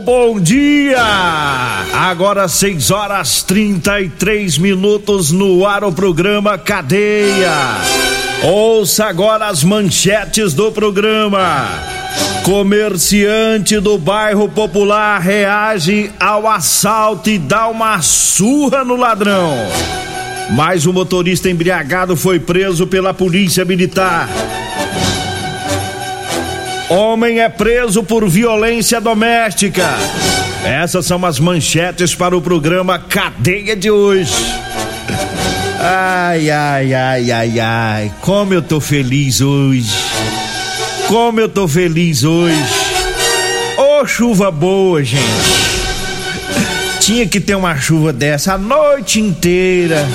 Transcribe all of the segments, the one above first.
bom dia! Agora 6 horas 33 minutos no ar o programa Cadeia. Ouça agora as manchetes do programa. Comerciante do bairro Popular reage ao assalto e dá uma surra no ladrão. Mais um motorista embriagado foi preso pela polícia militar. Homem é preso por violência doméstica. Essas são as manchetes para o programa Cadeia de hoje. Ai, ai, ai, ai, ai. Como eu tô feliz hoje. Como eu tô feliz hoje. Ô oh, chuva boa, gente. Tinha que ter uma chuva dessa a noite inteira.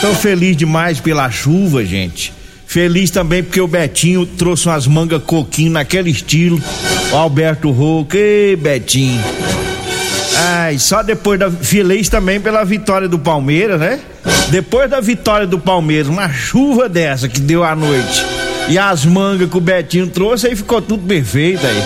Tô feliz demais pela chuva, gente. Feliz também porque o Betinho trouxe umas mangas coquinho naquele estilo. O Alberto Roca, ei Betinho. Ai, só depois da. Feliz também pela vitória do Palmeiras, né? Depois da vitória do Palmeiras, uma chuva dessa que deu à noite. E as mangas que o Betinho trouxe, aí ficou tudo perfeito aí.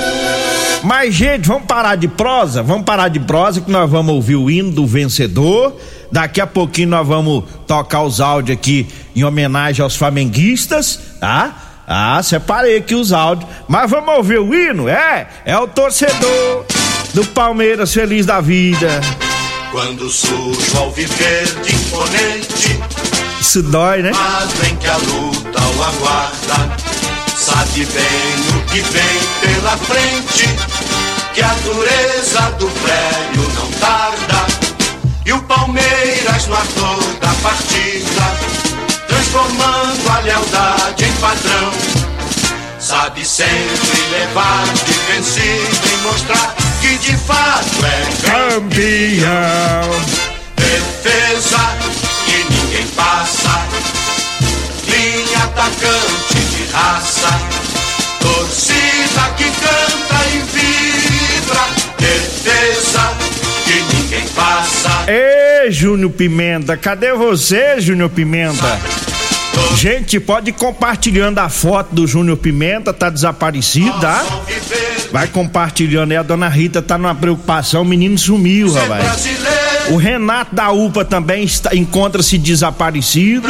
Mas, gente, vamos parar de prosa? Vamos parar de prosa que nós vamos ouvir o hino do vencedor. Daqui a pouquinho nós vamos tocar os áudios aqui em homenagem aos flamenguistas, tá? Ah, separei aqui os áudios. Mas vamos ouvir o hino? É, é o torcedor do Palmeiras feliz da vida. Quando surge ao viver de imponente, isso dói, né? Mas vem que a luta o aguarda, sabe bem o que vem pela frente, que a dureza do prédio não tarda. E o Palmeiras no ator da partida, transformando a lealdade em padrão. Sabe sempre levar de vencido e mostrar que de fato é campeão. Defesa que ninguém passa, linha atacante de raça, torcida que canta e vibra. Defesa passa. Ê, Júnior Pimenta, cadê você, Júnior Pimenta? Gente, pode ir compartilhando a foto do Júnior Pimenta, tá desaparecido, tá? Vai compartilhando aí, a dona Rita tá numa preocupação, o menino sumiu, rapaz. O Renato da UPA também encontra-se desaparecido.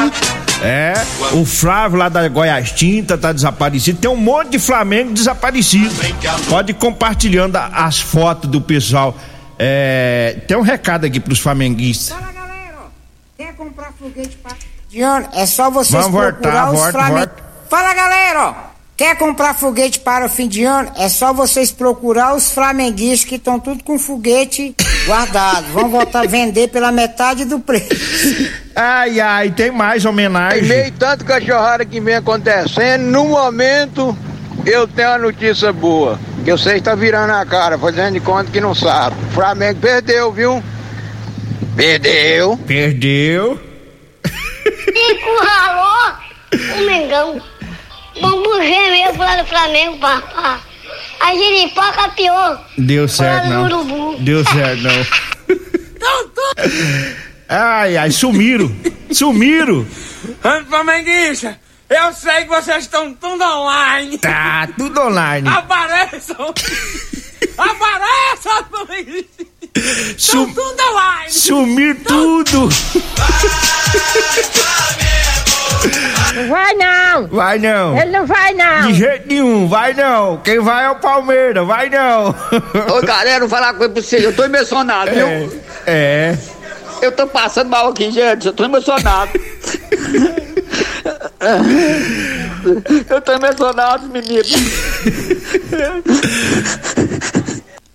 É, o Flávio lá da Goiás Tinta tá desaparecido. Tem um monte de Flamengo desaparecido. Pode ir compartilhando as fotos do pessoal. É, tem um recado aqui pros flamenguistas. Fala galera, quer comprar foguete para Diana, é só vocês Vamos procurar voltar, os volta, volta. Fala galera, quer comprar foguete para o fim de ano? É só vocês procurar os flamenguistas que estão tudo com foguete guardado. Vão voltar a vender pela metade do preço. Ai, ai, tem mais Em homenagem. meio tanto cachorrada que vem acontecendo, no momento eu tenho uma notícia boa. Que você está virando a cara, fazendo de conta que não sabe. O Flamengo perdeu, viu? Perdeu. Perdeu. Encurralou o Mengão. Bambu gemeu pro lado do Flamengo, papá. A giripoca pior. Deu certo, não. Deu certo, não. Ai, ai, sumiram. Sumiram. Flamenguista, eu sei que vocês estão tudo online. Tá, tudo online. Apareçam! Estão Sum- tudo online! Sumir tudo. vai não. Vai não. Ele não vai não. De jeito nenhum, vai não. Quem vai é o Palmeiras, vai não. Ô, galera, vou falar com ele pra você. Eu tô emocionado, viu? É. é. Eu tô passando mal aqui, gente. Eu tô emocionado. Eu tô emocionado, menino.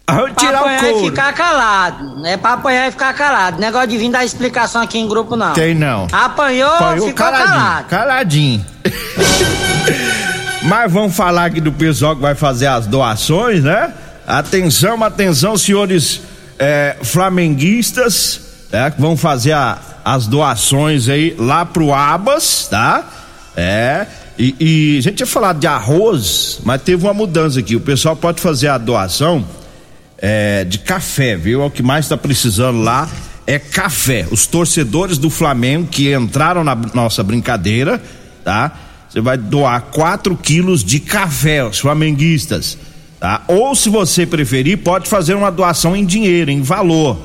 Vamos tirar pra apanhar o e couro. ficar calado. Não é pra apanhar e ficar calado. Negócio de vir dar explicação aqui em grupo, não. Tem não. Apanhou, Apanhou ficou caladinho. calado. Caladinho. Mas vamos falar aqui do pessoal que vai fazer as doações, né? Atenção, atenção, senhores é, flamenguistas, é, que vão fazer a- as doações aí lá pro Abas, tá? É. E, e a gente tinha falado de arroz, mas teve uma mudança aqui. O pessoal pode fazer a doação é, de café, viu? É o que mais está precisando lá é café. Os torcedores do Flamengo que entraram na nossa brincadeira, tá? Você vai doar 4 quilos de café, os flamenguistas, tá? Ou se você preferir, pode fazer uma doação em dinheiro, em valor.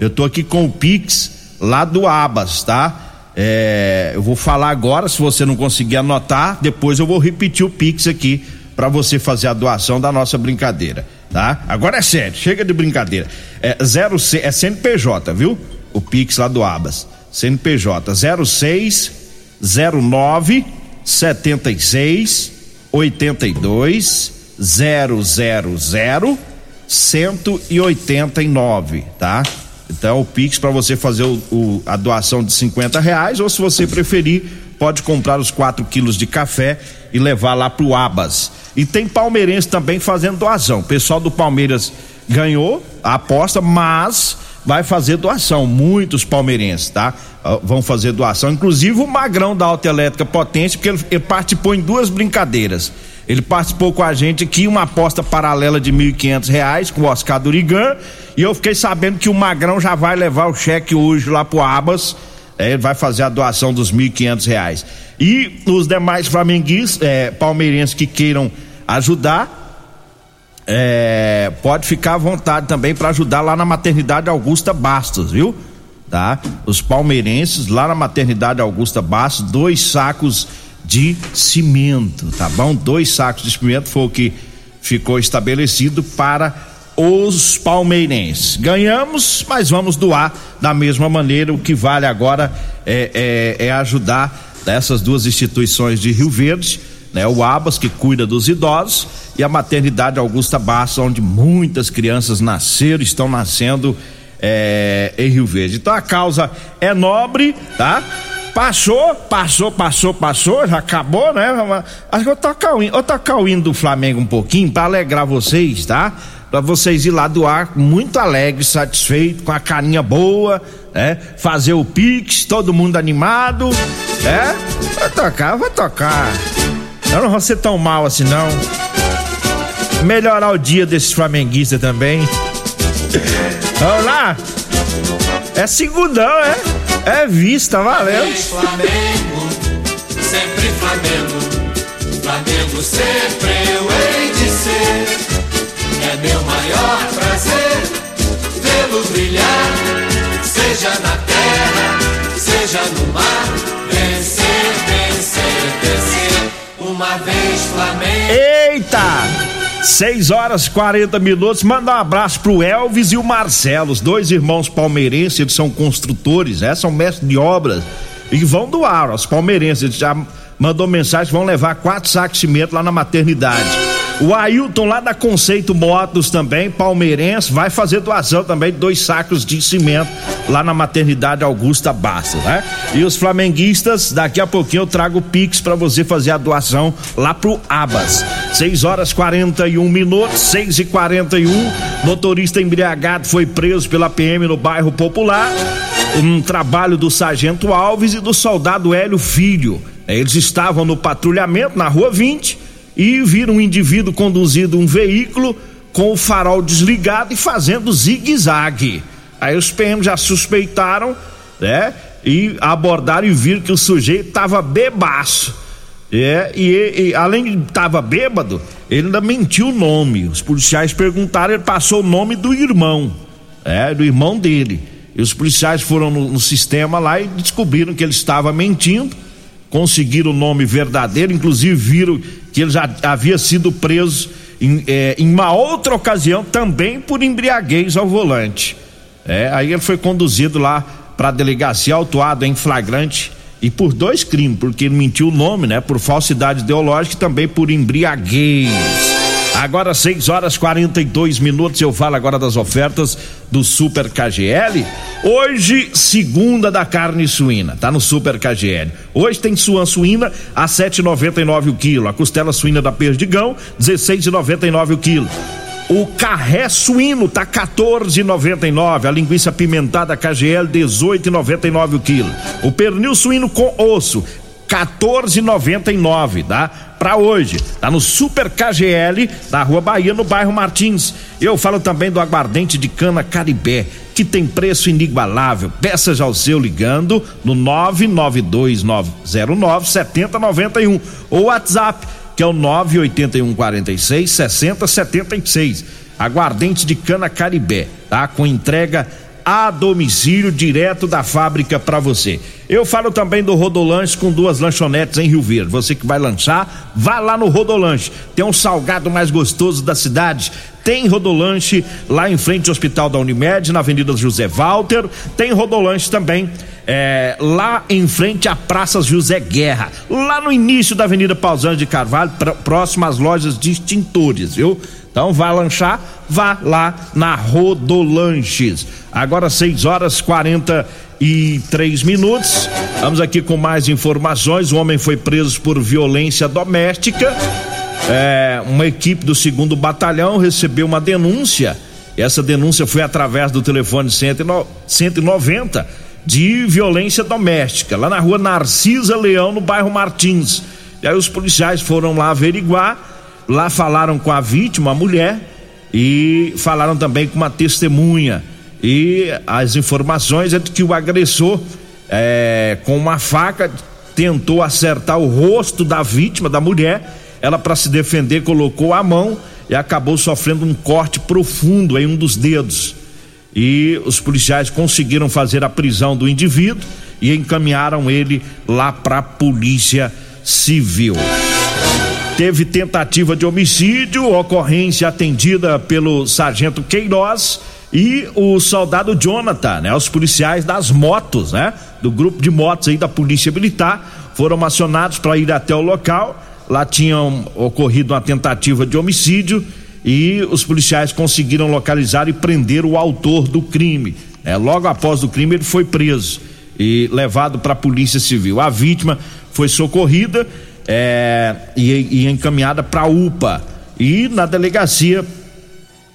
Eu tô aqui com o Pix lá do Abas, tá? É, eu vou falar agora, se você não conseguir anotar, depois eu vou repetir o Pix aqui para você fazer a doação da nossa brincadeira, tá? Agora é sério, chega de brincadeira. É zero C, é CNPJ, viu? O Pix lá do Abas. CNPJ 06 09 76 82 000 189, tá? Então o Pix para você fazer o, o- a doação de 50 reais, ou se você preferir, pode comprar os 4 quilos de café e levar lá pro Abas. E tem palmeirense também fazendo doação. O pessoal do Palmeiras ganhou a aposta, mas vai fazer doação. Muitos palmeirenses, tá? Ah, Vão fazer doação. Inclusive o Magrão da Autoelétrica Potência, porque ele, ele participou em duas brincadeiras. Ele participou com a gente aqui, uma aposta paralela de 1.500 reais com o Oscar Durigan. E eu fiquei sabendo que o Magrão já vai levar o cheque hoje lá pro Abas. É, ele vai fazer a doação dos 1.500 reais. E os demais flamenguistas, é, palmeirenses que queiram ajudar, é, pode ficar à vontade também para ajudar lá na maternidade Augusta Bastos, viu? Tá? Os palmeirenses lá na maternidade Augusta Bastos, dois sacos de cimento, tá bom? Dois sacos de cimento foi o que ficou estabelecido para os palmeirenses. Ganhamos, mas vamos doar da mesma maneira. O que vale agora é, é- é ajudar essas duas instituições de Rio Verde, né? O Abas que cuida dos idosos e a maternidade Augusta Bastos, onde muitas crianças nasceram, estão nascendo é, em Rio Verde. Então a causa é nobre, tá? Passou, passou, passou, passou, já acabou, né? Acho que eu vou tocar o hino, tocar o hino do Flamengo um pouquinho para alegrar vocês, tá? Pra vocês ir lá doar muito alegre, satisfeito, com a carinha boa, né? Fazer o pix, todo mundo animado, né? Vai tocar, vai tocar. Eu não vou ser tão mal assim, não. Melhorar o dia desses flamenguistas também. Vamos lá? É segundão, é? É vista, valendo. Flamengo, sempre Flamengo. Flamengo sempre eu hei de ser. É meu maior prazer vê-lo brilhar, seja na terra, seja no mar. Vencer, vencer, vencer. Uma vez Flamengo. Eita! 6 horas e 40 minutos. Manda um abraço pro Elvis e o Marcelo, os dois irmãos palmeirenses, eles são construtores, né? São mestres de obras e vão doar aos palmeirenses. Já mandou mensagem, vão levar quatro sacos de cimento lá na maternidade. O Ailton lá da Conceito Motos também, palmeirense, vai fazer doação também de dois sacos de cimento lá na maternidade Augusta Bastos, né? E os flamenguistas, daqui a pouquinho eu trago o Pix pra você fazer a doação lá pro Abas. 6 horas 41 minutos, 6 e 41 Motorista embriagado foi preso pela PM no bairro Popular. Um trabalho do Sargento Alves e do soldado Hélio Filho. Eles estavam no patrulhamento na rua 20 e viram um indivíduo conduzindo um veículo com o farol desligado e fazendo zigue-zague. Aí os PM já suspeitaram, né? E abordaram e viram que o sujeito estava bebaço. É, e, e além de estava bêbado, ele ainda mentiu o nome. Os policiais perguntaram, ele passou o nome do irmão, é, do irmão dele. E os policiais foram no, no sistema lá e descobriram que ele estava mentindo, conseguiram o nome verdadeiro, inclusive viram que ele já havia sido preso em, é, em uma outra ocasião também por embriaguez ao volante. É, aí ele foi conduzido lá para a delegacia, autuado em flagrante e por dois crimes, porque ele mentiu o nome, né? Por falsidade ideológica e também por embriaguez. Agora 6 horas 42 minutos, eu falo agora das ofertas do Super KGL. Hoje, segunda da carne suína, tá no Super KGL. Hoje tem suan suína a 7,99 o quilo, a costela suína da Perdigão 16,99 o quilo. O carré suíno tá 14,99, a linguiça pimentada KGL 18,99 o quilo. O pernil suíno com osso 14,99, tá? Para hoje, tá no Super KGL, da Rua Bahia, no bairro Martins. Eu falo também do aguardente de cana Caribé, que tem preço inigualável. Peça já o seu ligando no 99209 7091 ou WhatsApp, que é o 981 46 60 76. Aguardente de cana Caribé, tá? Com entrega a domicílio direto da fábrica para você. Eu falo também do Rodolanche com duas lanchonetes em Rio Verde. Você que vai lanchar, vá lá no Rodolanche. Tem um salgado mais gostoso da cidade. Tem Rodolanche lá em frente ao Hospital da Unimed, na Avenida José Walter. Tem Rodolanche também é, lá em frente à Praça José Guerra, lá no início da Avenida Pausanias de Carvalho, próximo às lojas de extintores, viu? Então vá lanchar, vá lá na Rodolanches. Agora 6 horas 43 minutos. Vamos aqui com mais informações. O homem foi preso por violência doméstica. É, uma equipe do segundo batalhão recebeu uma denúncia. Essa denúncia foi através do telefone 190 de violência doméstica, lá na rua Narcisa Leão, no bairro Martins. E aí os policiais foram lá averiguar Lá falaram com a vítima, a mulher, e falaram também com uma testemunha. E as informações é de que o agressor, é, com uma faca, tentou acertar o rosto da vítima, da mulher. Ela, para se defender, colocou a mão e acabou sofrendo um corte profundo em um dos dedos. E os policiais conseguiram fazer a prisão do indivíduo e encaminharam ele lá para a polícia civil. Teve tentativa de homicídio, ocorrência atendida pelo sargento Queiroz e o soldado Jonathan, né? Os policiais das motos, né? Do grupo de motos aí da Polícia Militar foram acionados para ir até o local. Lá tinham ocorrido uma tentativa de homicídio e os policiais conseguiram localizar e prender o autor do crime. É, logo após o crime ele foi preso e levado para a Polícia Civil. A vítima foi socorrida é, e, e encaminhada para a UPA. E na delegacia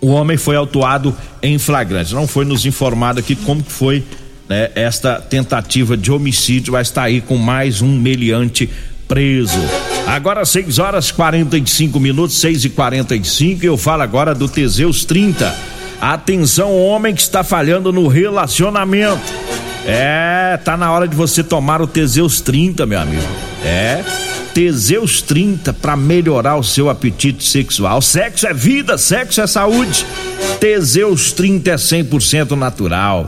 o homem foi autuado em flagrante. Não foi nos informado aqui como que foi né, esta tentativa de homicídio, mas está aí com mais um meliante preso. Agora 6 horas 45 minutos, 6 e 45 eu falo agora do Teseus 30. Atenção, homem que está falhando no relacionamento. É, tá na hora de você tomar o Teseus 30, meu amigo. É Teseus 30 para melhorar o seu apetite sexual. Sexo é vida, sexo é saúde. Teseus 30 é 100% natural.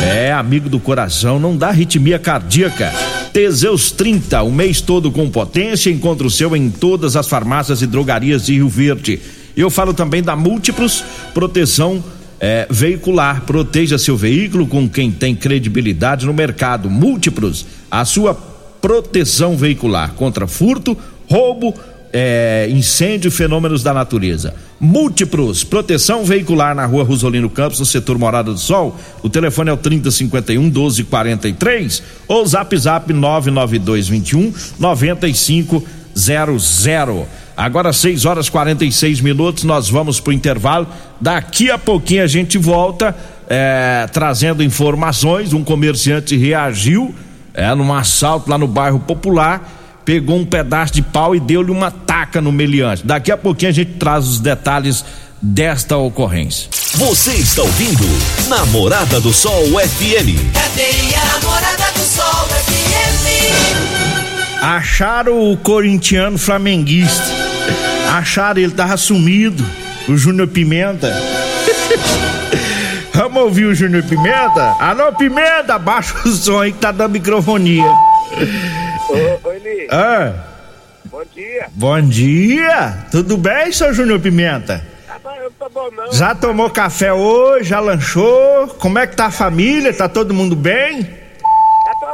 É amigo do coração, não dá arritmia cardíaca. Teseus 30, o mês todo com potência, encontra o seu em todas as farmácias e drogarias de Rio Verde. Eu falo também da Múltiplos Proteção é, Veicular. Proteja seu veículo com quem tem credibilidade no mercado. Múltiplos, a sua proteção veicular contra furto, roubo, é, incêndio e fenômenos da natureza. Múltiplos, proteção veicular na rua Rosolino Campos, no setor Morada do Sol. O telefone é o 3051 1243 ou zap zap 99221 9500. Agora 6 horas 46 minutos, nós vamos pro intervalo. Daqui a pouquinho a gente volta é, trazendo informações. Um comerciante reagiu é, num assalto lá no bairro Popular, pegou um pedaço de pau e deu-lhe uma taca no meliante. Daqui a pouquinho a gente traz os detalhes desta ocorrência. Você está ouvindo Namorada do Sol FM. Cadê a Namorada do Sol FM? Acharam o corintiano flamenguista. Acharam ele tava sumido, o Júnior Pimenta. Vamos ouvir o Júnior Pimenta? Alô, Pimenta, baixa o som aí que tá dando microfonia. Ô, ô Eli. Ah, Bom dia. bom dia! Tudo bem, seu Júnior Pimenta? Ah, eu não tô bom não. Já tomou café hoje? Já lanchou? Como é que tá a família? Tá todo mundo bem? Tô,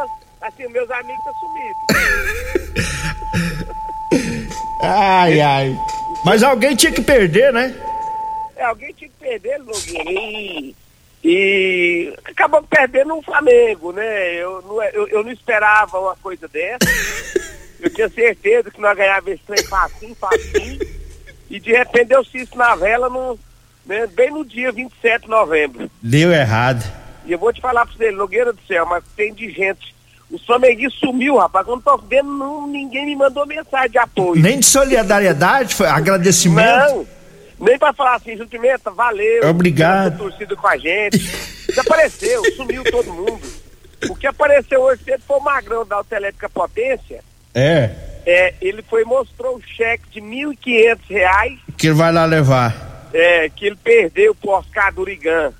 assim, meus amigos estão sumidos. Ai, ai. Mas alguém tinha que perder, né? É, alguém tinha que perder, Nogueira. E, acabou perdendo o Flamengo, né? Eu não, eu, eu não esperava uma coisa dessa. Eu tinha certeza que nós ganhávamos esse trem facinho, facinho. E de repente deu cisco na vela no, né, bem no dia 27 de novembro. Deu errado. E eu vou te falar pra você, Nogueira do céu, mas tem de gente. O flamenguista sumiu, rapaz. Eu não tô vendo, não, ninguém me mandou mensagem de apoio. Nem de solidariedade, foi agradecimento. Não, nem pra falar assim, Junto Pimenta, valeu. Obrigado. pela torcida com a gente. Desapareceu, sumiu todo mundo. O que apareceu hoje cedo foi o Magrão da Autoelétrica Potência. É, É, ele foi e mostrou um cheque de 1.500 reais que ele vai lá levar. é, que ele perdeu pro Oscar Durigan,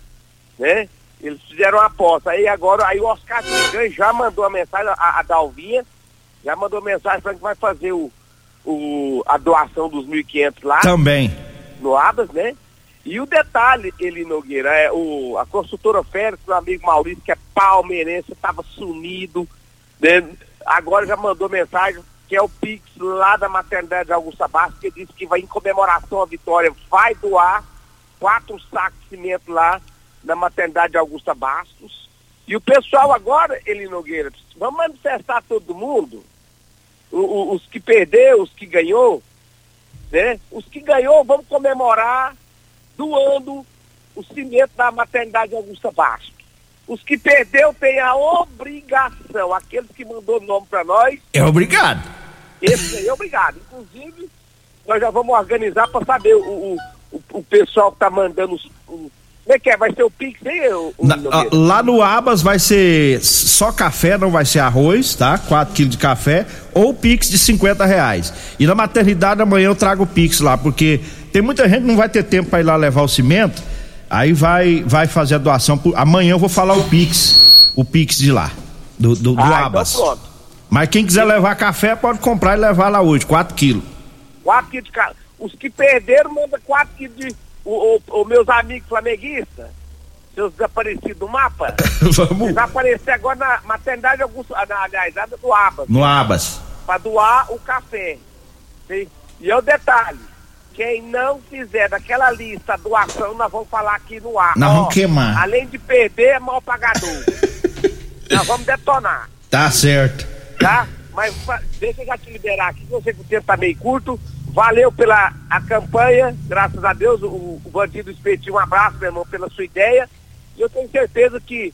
né? Eles fizeram uma aposta. Aí agora, aí o Oscar Durigan já mandou a mensagem, a, a Dalvinha, já mandou mensagem falando que vai fazer o, o, a doação dos 1.500 lá Também. No Abas, né? E o detalhe, ele Nogueira, é o, a construtora Félix, meu amigo Maurício, que é palmeirense, estava sumido, né? Agora já mandou mensagem que é o Pix lá da maternidade de Augusta Bastos, que disse que vai em comemoração à vitória, vai doar quatro sacos de cimento lá na maternidade de Augusta Bastos. E o pessoal agora, ele Nogueira, vamos manifestar todo mundo, o- o- os que perdeu, os que ganhou, né? Os que ganhou, vamos comemorar doando o cimento da maternidade Augusta Bastos. Os que perdeu têm a obrigação, aqueles que mandou o nome para nós, É obrigado. esse aí é obrigado. Inclusive, nós já vamos organizar para saber o, o, o, pessoal que tá mandando os. o- como é que é? Vai ser o Pix aí? O, o Na- lá no Abas vai ser só café, não vai ser arroz, tá? 4 quilos de café ou Pix de 50 reais. E na maternidade amanhã eu trago o Pix lá, porque tem muita gente que não vai ter tempo para ir lá levar o cimento, aí vai, vai fazer a doação. por- Amanhã eu vou falar o Pix, o Pix de lá, do, do, do Ah, Abas. então pronto. Mas quem quiser levar café pode comprar e levar lá hoje, 4 quilos. 4 quilos de carne. Os que perderam, manda 4 quilos de. O, o- o meus amigos flamenguistas, seus desaparecidos do mapa, Vamos. vai aparecer agora na maternidade Augusto, na, aliás, lá do Abas, No Abas. para doar o café. Sim? E é o detalhe. Quem não fizer daquela lista doação, nós vamos falar aqui no ar. Nós vamos queimar. Além de perder, é mal pagador. nós vamos detonar Tá certo. tá? Mas deixa eu já te liberar aqui, que eu sei que o tempo tá meio curto. Valeu pela a campanha, graças a Deus, o, o bandido espetinho, um abraço, meu irmão, pela sua ideia. E eu tenho certeza que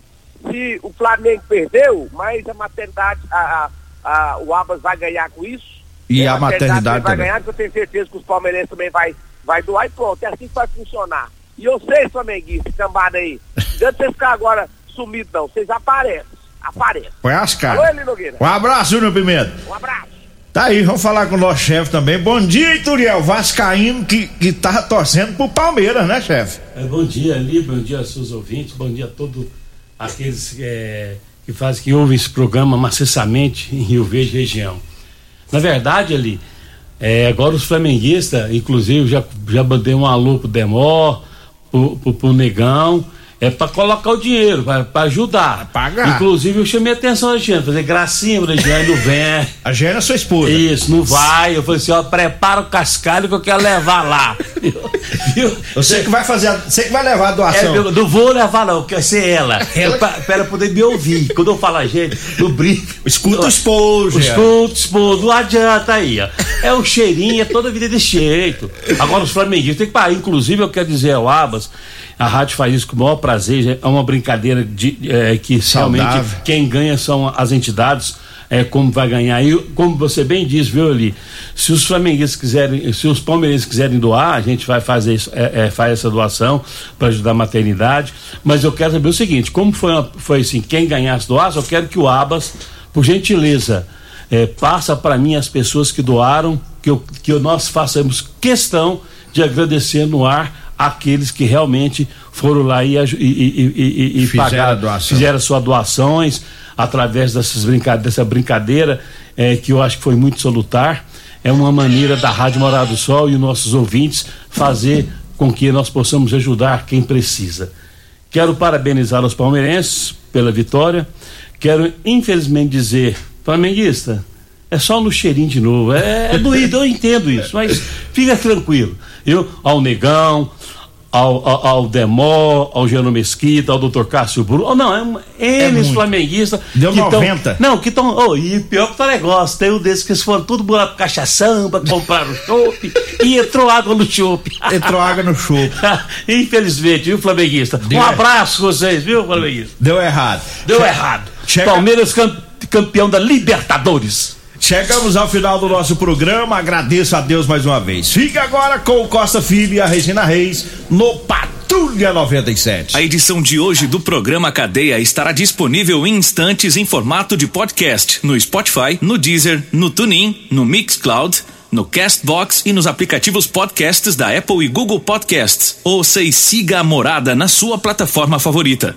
se o Flamengo perdeu, mas a maternidade, a, a- a- o Abas vai ganhar com isso. E a maternidade vai ganhar, que eu tenho certeza que os palmeirenses também vai, vai doar e pronto, é assim que vai funcionar. E eu sei, flamenguista, cambada aí, não adianta vocês ficar agora sumido não, vocês aparecem, aparecem. Põe as caras. Nogueira. Um abraço, Júnior Pimenta. Um abraço. Tá aí, vamos falar com o nosso chefe também. Bom dia, Ituriel Vascaíno, que, que tá torcendo pro Palmeiras, né, chefe? É, bom dia, Ali, bom dia aos seus ouvintes, bom dia a todos aqueles é, que fazem, que ouvem esse programa maciçamente em Rio Verde região. Na verdade, Ali, é, agora os flamenguistas, inclusive, já, já mandei um alô pro Demó, pro, pro, pro Negão, é para colocar o dinheiro, para ajudar. pagar. Inclusive, eu chamei a atenção da Jeane, fazer gracinha pra Jeane, não vem. A Gênia é sua esposa. Isso, não vai. Eu falei assim, ó, prepara o cascalho que eu quero levar lá. Viu? Você que vai fazer, a- você que vai levar a É, doação. eu não vou levar, não, quer ser ela. Ela- Pra, pra ela poder me ouvir. Quando eu falar, gente, no brief. Escuta o esposo. Jean. Escuta o esposo, não adianta aí, ó. É o cheirinho, é toda a vida desse jeito. Agora, os flamenguistas tem que parar. Inclusive, eu quero dizer ao Abas, a rádio faz isso com o maior prazer, é uma brincadeira de, é, que Saudável. realmente quem ganha são as entidades. É, como vai ganhar. E como você bem diz, viu, ali? Se os flamenguistas quiserem, se os palmeirenses quiserem doar, a gente vai fazer isso, é, é, faz essa doação para ajudar a maternidade. Mas eu quero saber o seguinte: como foi, uma- foi assim, quem ganhasse doasse, eu quero que o Abas, por gentileza, é, passa para mim as pessoas que doaram, que, eu, que nós façamos questão de agradecer no ar aqueles que realmente foram lá e, e, e, e Fizeram pagaram, doação. fizeram suas doações através dessas brinca dessa brincadeira é, que eu acho que foi muito salutar. É uma maneira da Rádio Morada do Sol e os nossos ouvintes fazer com que nós possamos ajudar quem precisa. Quero parabenizar os palmeirenses pela vitória. Quero, infelizmente, dizer, flamenguista, é só no cheirinho de novo. É, é doído, eu entendo isso, mas fica tranquilo. Eu, ao Negão, ao, ao, ao Demó, ao Geno Mesquita, ao doutor Cássio Bruno. Oh, não, é, eles muito. flamenguistas. Deu que tão- 90. não, que estão. Oh, e pior que o negócio, tem um desses que eles foram tudo lá pro cachação pra comprar o chopp e entrou água no chopp. Entrou água no chopp. Infelizmente, viu, flamenguista? Deu um abraço pra vocês, viu, flamenguista? Deu errado. Deu errado. Chega- Palmeiras cam- campeão da Libertadores. Chegamos ao final do nosso programa, agradeço a Deus mais uma vez. Fique agora com o Costa Filho e a Regina Reis no Patrulha 97. A edição de hoje do programa Cadeia estará disponível em instantes em formato de podcast no Spotify, no Deezer, no TuneIn, no Mixcloud, no Castbox e nos aplicativos podcasts da Apple e Google Podcasts. Ouça e siga a morada na sua plataforma favorita.